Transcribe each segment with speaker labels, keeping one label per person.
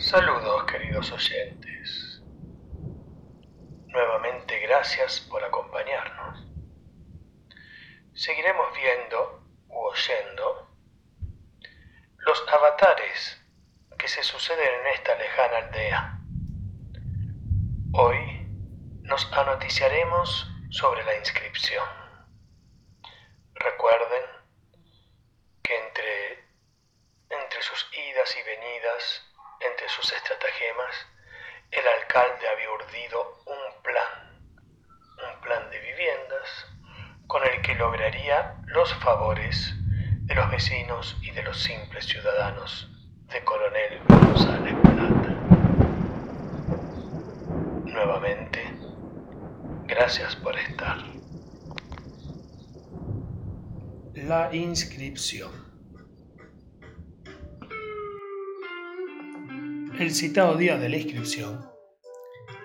Speaker 1: Saludos queridos oyentes. Nuevamente gracias por acompañarnos. Seguiremos viendo u oyendo los avatares que se suceden en esta lejana aldea. Hoy nos anoticiaremos sobre la inscripción. Recuerden que entre, entre sus idas y venidas sus estratagemas, el alcalde había urdido un plan, un plan de viviendas con el que lograría los favores de los vecinos y de los simples ciudadanos de Coronel González Plata. Nuevamente, gracias por estar.
Speaker 2: La inscripción. El citado día de la inscripción,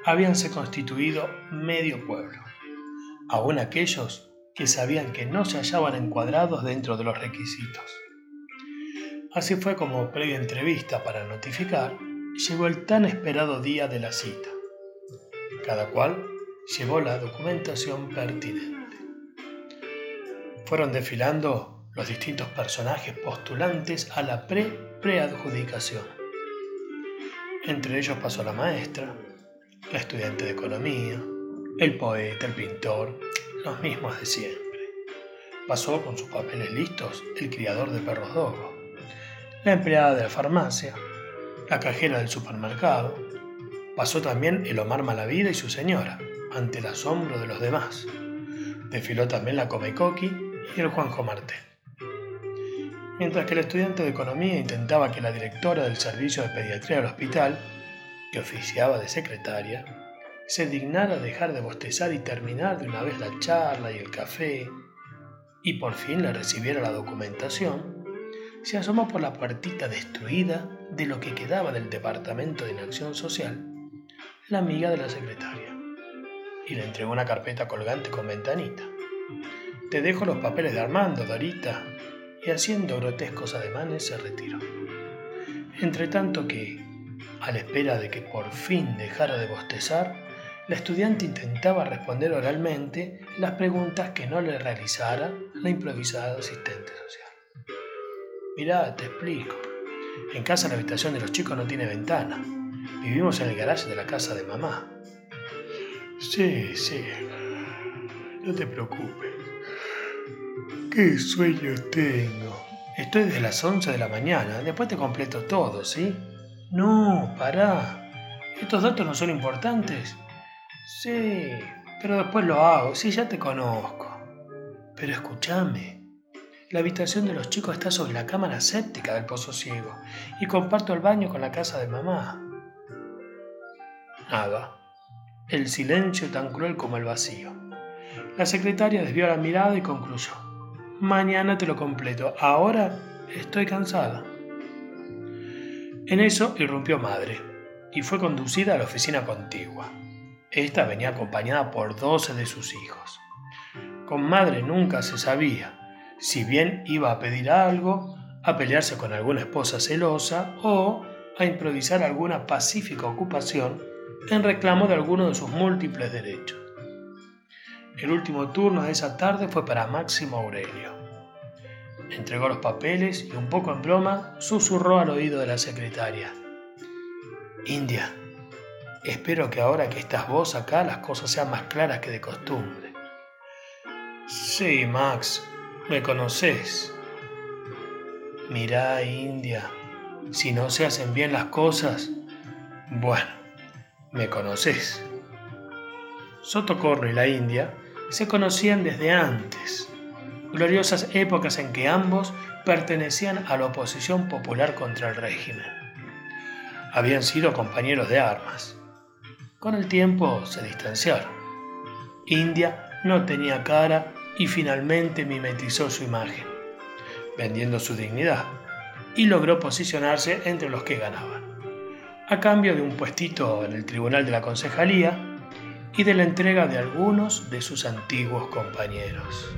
Speaker 2: habíanse constituido medio pueblo, aún aquellos que sabían que no se hallaban encuadrados dentro de los requisitos. Así fue como, previa entrevista para notificar, llegó el tan esperado día de la cita. Cada cual llevó la documentación pertinente. Fueron desfilando los distintos personajes postulantes a la pre-preadjudicación entre ellos pasó la maestra, la estudiante de economía, el poeta, el pintor, los mismos de siempre. Pasó con sus papeles listos el criador de perros dogo, la empleada de la farmacia, la cajera del supermercado. Pasó también el Omar Malavida y su señora, ante el asombro de los demás. Desfiló también la Comecoqui y el Juanjo Martel. Mientras que el estudiante de economía intentaba que la directora del servicio de pediatría del hospital, que oficiaba de secretaria, se dignara dejar de bostezar y terminar de una vez la charla y el café, y por fin le recibiera la documentación, se asomó por la puertita destruida de lo que quedaba del Departamento de Inacción Social, la amiga de la secretaria, y le entregó una carpeta colgante con ventanita. Te dejo los papeles de Armando, Dorita, y haciendo grotescos ademanes se retiró. Entre tanto que, a la espera de que por fin dejara de bostezar, la estudiante intentaba responder oralmente las preguntas que no le realizara la improvisada asistente social. Mirá, te explico. En casa la habitación de los chicos no tiene ventana. Vivimos en el garaje de la casa de mamá. Sí, sí. No te preocupes. Qué sueño tengo. Estoy desde las 11 de la mañana. Después te completo todo, ¿sí? No, pará. ¿Estos datos no son importantes? Sí, pero después lo hago. Sí, ya te conozco. Pero escúchame. La habitación de los chicos está sobre la cámara séptica del pozo ciego y comparto el baño con la casa de mamá. Nada. El silencio tan cruel como el vacío. La secretaria desvió la mirada y concluyó. Mañana te lo completo. Ahora estoy cansada. En eso irrumpió madre y fue conducida a la oficina contigua. Esta venía acompañada por doce de sus hijos. Con madre nunca se sabía si bien iba a pedir algo, a pelearse con alguna esposa celosa o a improvisar alguna pacífica ocupación en reclamo de alguno de sus múltiples derechos. El último turno de esa tarde fue para Máximo Aurelio. Entregó los papeles y un poco en broma susurró al oído de la secretaria. India, espero que ahora que estás vos acá las cosas sean más claras que de costumbre. Sí, Max, me conoces. Mirá, India, si no se hacen bien las cosas, bueno, me conoces. Sotocorro y la India se conocían desde antes, gloriosas épocas en que ambos pertenecían a la oposición popular contra el régimen. Habían sido compañeros de armas. Con el tiempo se distanciaron. India no tenía cara y finalmente mimetizó su imagen, vendiendo su dignidad, y logró posicionarse entre los que ganaban, a cambio de un puestito en el tribunal de la concejalía y de la entrega de algunos de sus antiguos compañeros.